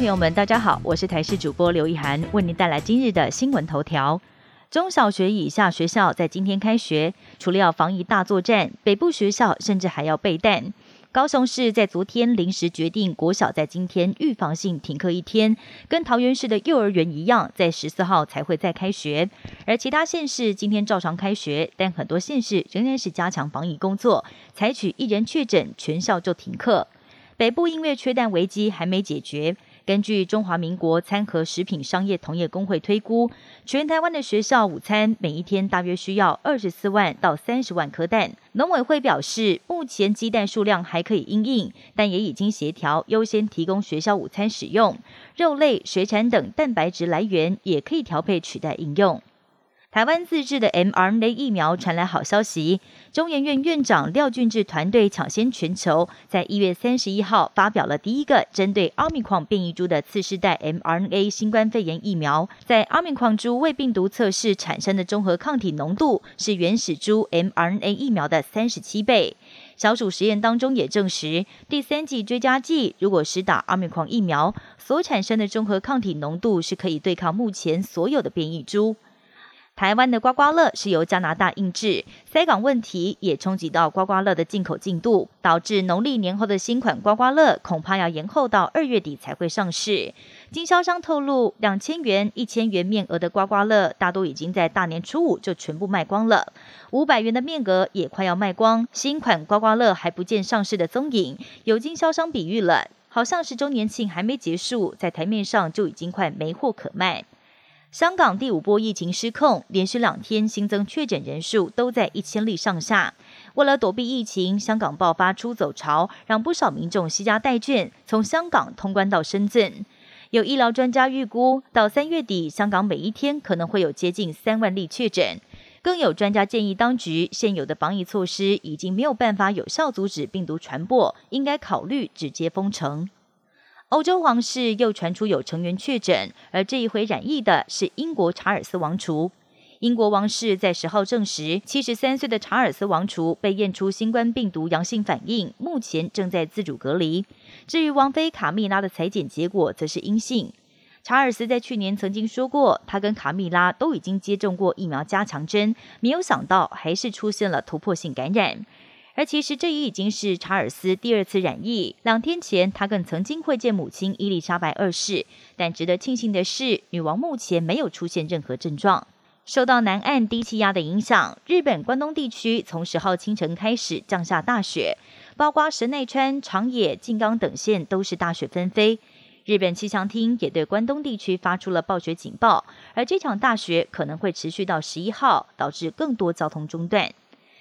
朋友们，大家好，我是台视主播刘一涵，为您带来今日的新闻头条。中小学以下学校在今天开学，除了要防疫大作战，北部学校甚至还要备弹。高雄市在昨天临时决定，国小在今天预防性停课一天，跟桃园市的幼儿园一样，在十四号才会再开学。而其他县市今天照常开学，但很多县市仍然是加强防疫工作，采取一人确诊全校就停课。北部因为缺蛋危机还没解决。根据中华民国餐盒食品商业同业工会推估，全台湾的学校午餐每一天大约需要二十四万到三十万颗蛋。农委会表示，目前鸡蛋数量还可以应应，但也已经协调优先提供学校午餐使用，肉类、水产等蛋白质来源也可以调配取代应用。台湾自制的 mRNA 疫苗传来好消息，中研院院长廖俊志团队抢先全球，在一月三十一号发表了第一个针对奥密克戎变异株的次世代 mRNA 新冠肺炎疫苗。在奥密克戎株胃病毒测试产生的综合抗体浓度是原始株 mRNA 疫苗的三十七倍。小鼠实验当中也证实，第三剂追加剂如果施打奥密克戎疫苗，所产生的综合抗体浓度是可以对抗目前所有的变异株。台湾的刮刮乐是由加拿大印制，塞港问题也冲击到刮刮乐的进口进度，导致农历年后的新款刮刮乐恐怕要延后到二月底才会上市。经销商透露，两千元、一千元面额的刮刮乐大多已经在大年初五就全部卖光了，五百元的面额也快要卖光。新款刮刮乐还不见上市的踪影，有经销商比喻了，好像是周年庆还没结束，在台面上就已经快没货可卖。香港第五波疫情失控，连续两天新增确诊人数都在一千例上下。为了躲避疫情，香港爆发出走潮，让不少民众惜家带眷从香港通关到深圳。有医疗专家预估，到三月底，香港每一天可能会有接近三万例确诊。更有专家建议，当局现有的防疫措施已经没有办法有效阻止病毒传播，应该考虑直接封城。欧洲皇室又传出有成员确诊，而这一回染疫的是英国查尔斯王储。英国王室在十号证实，七十三岁的查尔斯王储被验出新冠病毒阳性反应，目前正在自主隔离。至于王妃卡密拉的裁剪结果则是阴性。查尔斯在去年曾经说过，他跟卡密拉都已经接种过疫苗加强针，没有想到还是出现了突破性感染。而其实这也已经是查尔斯第二次染疫。两天前，他更曾经会见母亲伊丽莎白二世。但值得庆幸的是，女王目前没有出现任何症状。受到南岸低气压的影响，日本关东地区从十号清晨开始降下大雪，包括神奈川、长野、静冈等县都是大雪纷飞。日本气象厅也对关东地区发出了暴雪警报，而这场大雪可能会持续到十一号，导致更多交通中断。